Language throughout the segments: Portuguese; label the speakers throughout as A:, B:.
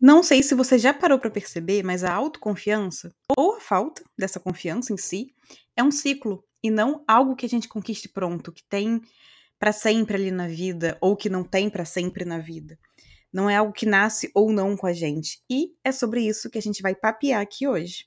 A: Não sei se você já parou para perceber, mas a autoconfiança, ou a falta dessa confiança em si, é um ciclo e não algo que a gente conquiste pronto, que tem para sempre ali na vida ou que não tem para sempre na vida. Não é algo que nasce ou não com a gente. E é sobre isso que a gente vai papear aqui hoje.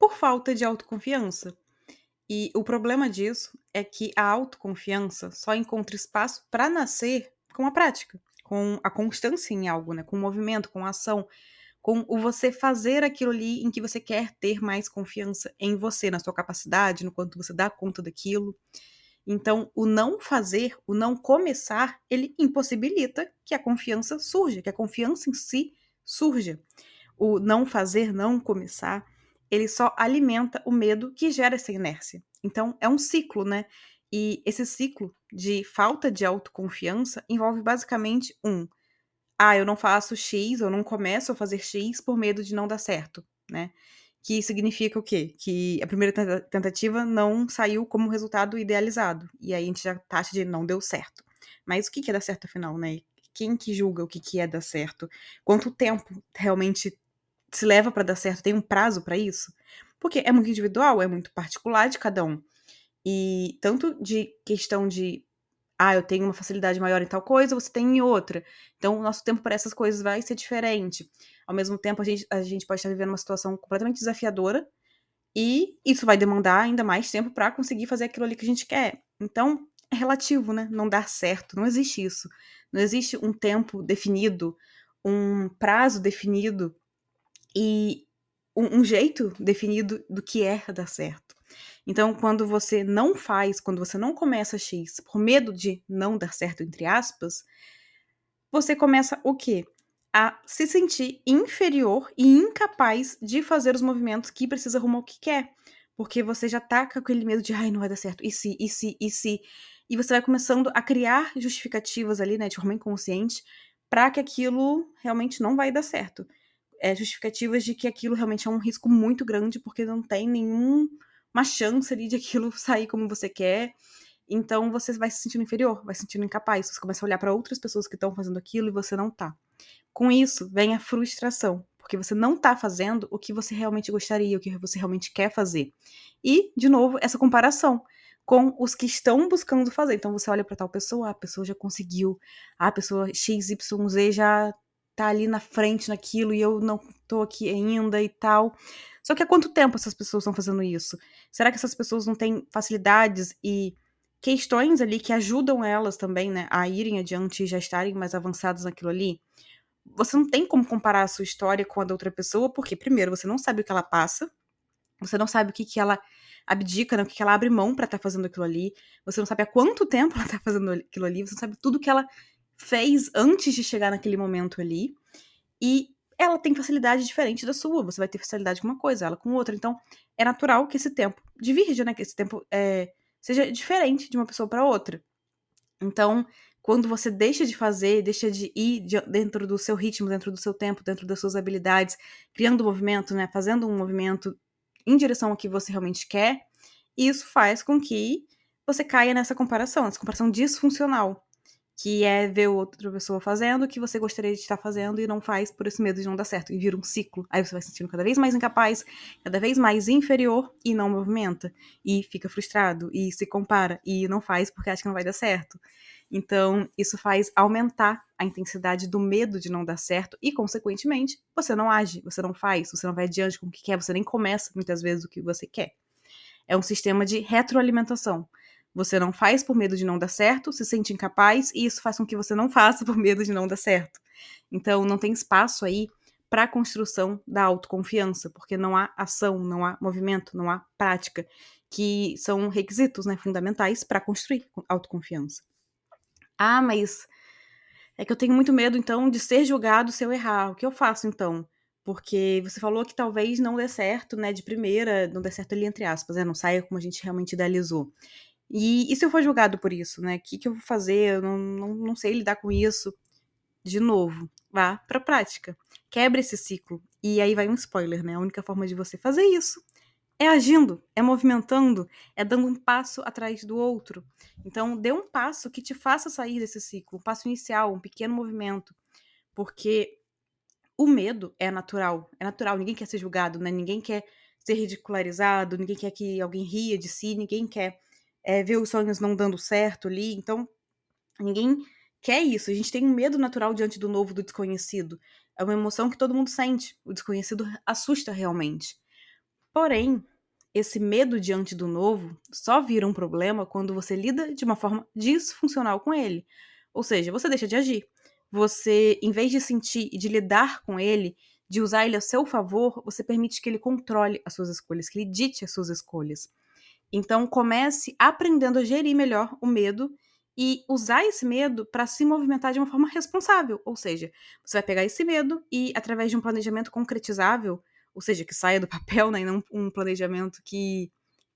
A: por falta de autoconfiança. E o problema disso é que a autoconfiança só encontra espaço para nascer com a prática, com a constância em algo, né? com o movimento, com a ação, com o você fazer aquilo ali em que você quer ter mais confiança em você, na sua capacidade, no quanto você dá conta daquilo. Então, o não fazer, o não começar, ele impossibilita que a confiança surja, que a confiança em si surja. O não fazer, não começar, ele só alimenta o medo que gera essa inércia. Então, é um ciclo, né? E esse ciclo de falta de autoconfiança envolve basicamente um: ah, eu não faço X, eu não começo a fazer X por medo de não dar certo, né? Que significa o quê? Que a primeira tentativa não saiu como resultado idealizado. E aí a gente já taxa de não deu certo. Mas o que é dar certo afinal, né? Quem que julga o que é dar certo? Quanto tempo realmente se leva para dar certo? Tem um prazo para isso? Porque é muito individual, é muito particular de cada um. E tanto de questão de ah, eu tenho uma facilidade maior em tal coisa, você tem em outra. Então, o nosso tempo para essas coisas vai ser diferente. Ao mesmo tempo, a gente, a gente pode estar vivendo uma situação completamente desafiadora e isso vai demandar ainda mais tempo para conseguir fazer aquilo ali que a gente quer. Então, é relativo, né? Não dar certo. Não existe isso. Não existe um tempo definido, um prazo definido e um, um jeito definido do que é dar certo. Então, quando você não faz, quando você não começa X por medo de não dar certo, entre aspas, você começa o quê? A se sentir inferior e incapaz de fazer os movimentos que precisa rumo ao que quer. Porque você já tá com aquele medo de, ai, não vai dar certo, e se, e se, e se. E você vai começando a criar justificativas ali, né, de forma inconsciente, para que aquilo realmente não vai dar certo é, justificativas de que aquilo realmente é um risco muito grande, porque não tem nenhuma chance ali de aquilo sair como você quer. Então você vai se sentindo inferior, vai se sentindo incapaz. Você começa a olhar para outras pessoas que estão fazendo aquilo e você não tá. Com isso, vem a frustração, porque você não tá fazendo o que você realmente gostaria, o que você realmente quer fazer. E, de novo, essa comparação com os que estão buscando fazer. Então você olha para tal pessoa, ah, a pessoa já conseguiu, ah, a pessoa XYZ já tá ali na frente naquilo e eu não tô aqui ainda e tal. Só que há quanto tempo essas pessoas estão fazendo isso? Será que essas pessoas não têm facilidades e questões ali que ajudam elas também, né, a irem adiante e já estarem mais avançadas naquilo ali? Você não tem como comparar a sua história com a da outra pessoa, porque primeiro você não sabe o que ela passa, você não sabe o que que ela abdica, né, o que que ela abre mão para estar tá fazendo aquilo ali, você não sabe há quanto tempo ela tá fazendo aquilo ali, você não sabe tudo que ela fez antes de chegar naquele momento ali. E ela tem facilidade diferente da sua. Você vai ter facilidade com uma coisa, ela com outra. Então, é natural que esse tempo divirja, né? Que esse tempo é, seja diferente de uma pessoa para outra. Então, quando você deixa de fazer, deixa de ir dentro do seu ritmo, dentro do seu tempo, dentro das suas habilidades, criando um movimento, né? Fazendo um movimento em direção ao que você realmente quer, isso faz com que você caia nessa comparação, nessa comparação disfuncional que é ver outra pessoa fazendo o que você gostaria de estar fazendo e não faz por esse medo de não dar certo. E vira um ciclo. Aí você vai se sentindo cada vez mais incapaz, cada vez mais inferior e não movimenta. E fica frustrado e se compara e não faz porque acha que não vai dar certo. Então, isso faz aumentar a intensidade do medo de não dar certo e, consequentemente, você não age, você não faz, você não vai adiante com o que quer, você nem começa muitas vezes o que você quer. É um sistema de retroalimentação. Você não faz por medo de não dar certo, se sente incapaz, e isso faz com que você não faça por medo de não dar certo. Então, não tem espaço aí para a construção da autoconfiança, porque não há ação, não há movimento, não há prática, que são requisitos né, fundamentais para construir autoconfiança. Ah, mas é que eu tenho muito medo, então, de ser julgado se eu errar. O que eu faço, então? Porque você falou que talvez não dê certo, né, de primeira, não dê certo ali entre aspas, né, não saia como a gente realmente idealizou. E, e se eu for julgado por isso, né, o que, que eu vou fazer? Eu não, não, não sei lidar com isso. De novo, vá pra prática. Quebre esse ciclo. E aí vai um spoiler, né? A única forma de você fazer isso é agindo, é movimentando, é dando um passo atrás do outro. Então, dê um passo que te faça sair desse ciclo, um passo inicial, um pequeno movimento. Porque o medo é natural, é natural, ninguém quer ser julgado, né? Ninguém quer ser ridicularizado, ninguém quer que alguém ria de si, ninguém quer é, ver os sonhos não dando certo ali. Então, ninguém quer isso. A gente tem um medo natural diante do novo, do desconhecido. É uma emoção que todo mundo sente. O desconhecido assusta realmente. Porém, esse medo diante do novo só vira um problema quando você lida de uma forma disfuncional com ele. Ou seja, você deixa de agir você, em vez de sentir e de lidar com ele, de usar ele a seu favor, você permite que ele controle as suas escolhas, que ele dite as suas escolhas. Então, comece aprendendo a gerir melhor o medo e usar esse medo para se movimentar de uma forma responsável. Ou seja, você vai pegar esse medo e, através de um planejamento concretizável, ou seja, que saia do papel, né, e não um planejamento que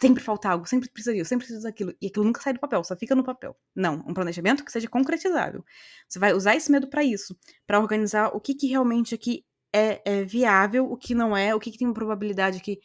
A: sempre falta algo, sempre precisa disso, sempre precisa daquilo. E aquilo nunca sai do papel, só fica no papel. Não, um planejamento que seja concretizável. Você vai usar esse medo para isso, para organizar o que, que realmente aqui é, é, viável, o que não é, o que, que tem uma probabilidade que,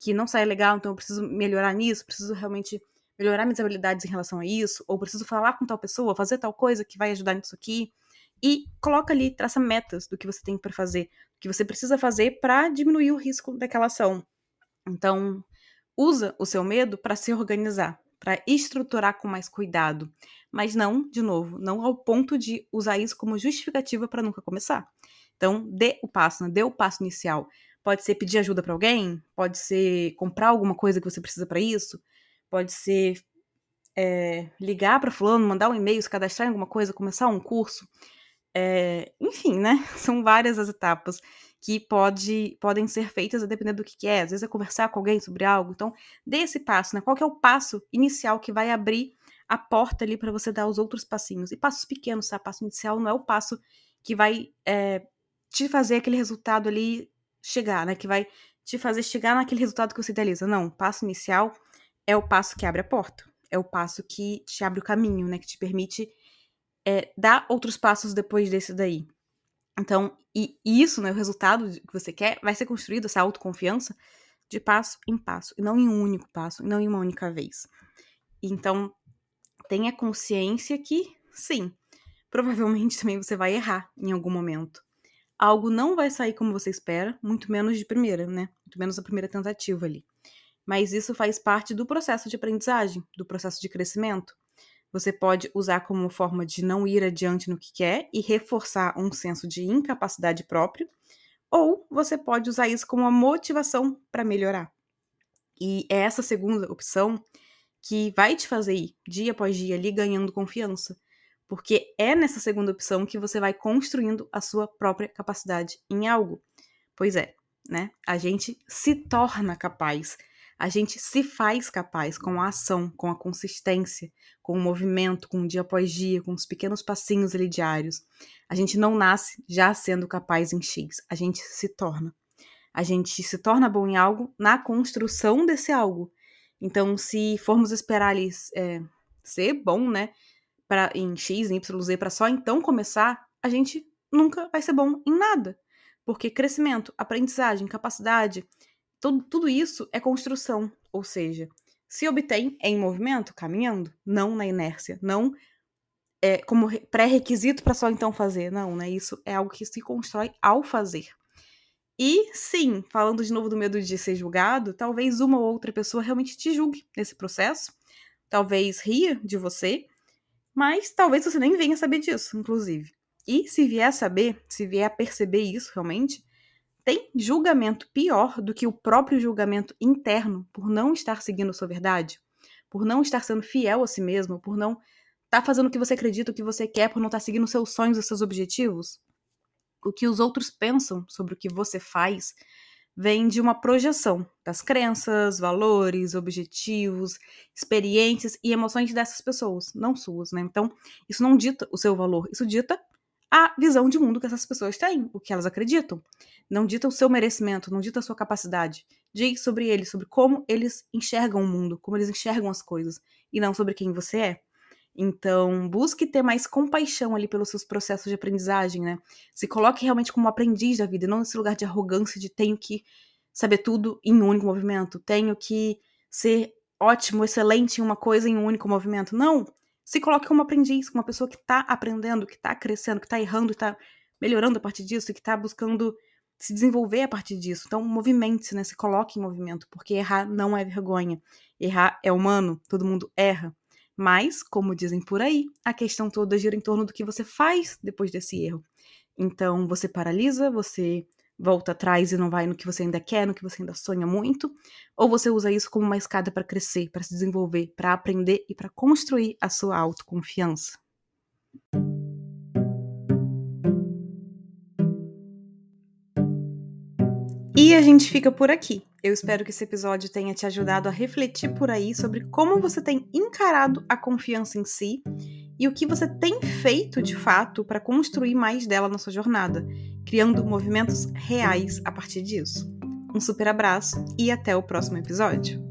A: que não sai legal, então eu preciso melhorar nisso, preciso realmente melhorar minhas habilidades em relação a isso, ou preciso falar com tal pessoa, fazer tal coisa que vai ajudar nisso aqui. E coloca ali, traça metas do que você tem para fazer, do que você precisa fazer para diminuir o risco daquela ação. Então, usa o seu medo para se organizar, para estruturar com mais cuidado. Mas não, de novo, não ao ponto de usar isso como justificativa para nunca começar. Então, dê o passo, né? dê o passo inicial. Pode ser pedir ajuda para alguém, pode ser comprar alguma coisa que você precisa para isso, pode ser é, ligar para fulano, mandar um e-mail, se cadastrar em alguma coisa, começar um curso. É, enfim, né? São várias as etapas que pode, podem ser feitas a depender do que, que é. Às vezes é conversar com alguém sobre algo. Então, dê esse passo, né? Qual é o passo inicial que vai abrir a porta ali para você dar os outros passinhos? E passos pequenos, tá? Passo inicial não é o passo que vai é, te fazer aquele resultado ali chegar, né? Que vai te fazer chegar naquele resultado que você idealiza. Não, o passo inicial é o passo que abre a porta. É o passo que te abre o caminho, né? Que te permite é, dar outros passos depois desse daí. Então, e isso, né, o resultado que você quer, vai ser construído, essa autoconfiança, de passo em passo, e não em um único passo, e não em uma única vez. Então, tenha consciência que, sim, provavelmente também você vai errar em algum momento. Algo não vai sair como você espera, muito menos de primeira, né? Muito menos a primeira tentativa ali. Mas isso faz parte do processo de aprendizagem, do processo de crescimento. Você pode usar como forma de não ir adiante no que quer e reforçar um senso de incapacidade própria, ou você pode usar isso como uma motivação para melhorar. E é essa segunda opção que vai te fazer ir dia após dia ali ganhando confiança, porque é nessa segunda opção que você vai construindo a sua própria capacidade em algo. Pois é, né? A gente se torna capaz a gente se faz capaz com a ação, com a consistência, com o movimento, com o dia após dia, com os pequenos passinhos ali diários. A gente não nasce já sendo capaz em X, a gente se torna. A gente se torna bom em algo na construção desse algo. Então, se formos esperar ali é, ser bom, né, em X, em Y, Z, para só então começar, a gente nunca vai ser bom em nada. Porque crescimento, aprendizagem, capacidade, tudo, tudo isso é construção, ou seja, se obtém em movimento, caminhando, não na inércia, não é, como pré-requisito para só então fazer, não, né? Isso é algo que se constrói ao fazer. E sim, falando de novo do medo de ser julgado, talvez uma ou outra pessoa realmente te julgue nesse processo, talvez ria de você, mas talvez você nem venha saber disso, inclusive. E se vier a saber, se vier a perceber isso realmente, tem julgamento pior do que o próprio julgamento interno por não estar seguindo sua verdade? Por não estar sendo fiel a si mesmo? Por não estar tá fazendo o que você acredita, o que você quer, por não estar tá seguindo seus sonhos e seus objetivos? O que os outros pensam sobre o que você faz vem de uma projeção das crenças, valores, objetivos, experiências e emoções dessas pessoas, não suas, né? Então, isso não dita o seu valor, isso dita a visão de mundo que essas pessoas têm, o que elas acreditam. Não dita o seu merecimento, não dita a sua capacidade. Diz sobre eles, sobre como eles enxergam o mundo, como eles enxergam as coisas, e não sobre quem você é. Então, busque ter mais compaixão ali pelos seus processos de aprendizagem, né? Se coloque realmente como aprendiz da vida, não nesse lugar de arrogância de tenho que saber tudo em um único movimento, tenho que ser ótimo, excelente em uma coisa em um único movimento. Não! Se coloque como aprendiz, como uma pessoa que está aprendendo, que está crescendo, que está errando, que está melhorando a partir disso, que está buscando se desenvolver a partir disso. Então, movimente-se, né? Se coloque em movimento, porque errar não é vergonha. Errar é humano, todo mundo erra. Mas, como dizem por aí, a questão toda gira em torno do que você faz depois desse erro. Então, você paralisa, você volta atrás e não vai no que você ainda quer, no que você ainda sonha muito, ou você usa isso como uma escada para crescer, para se desenvolver, para aprender e para construir a sua autoconfiança. A gente fica por aqui. Eu espero que esse episódio tenha te ajudado a refletir por aí sobre como você tem encarado a confiança em si e o que você tem feito de fato para construir mais dela na sua jornada, criando movimentos reais a partir disso. Um super abraço e até o próximo episódio.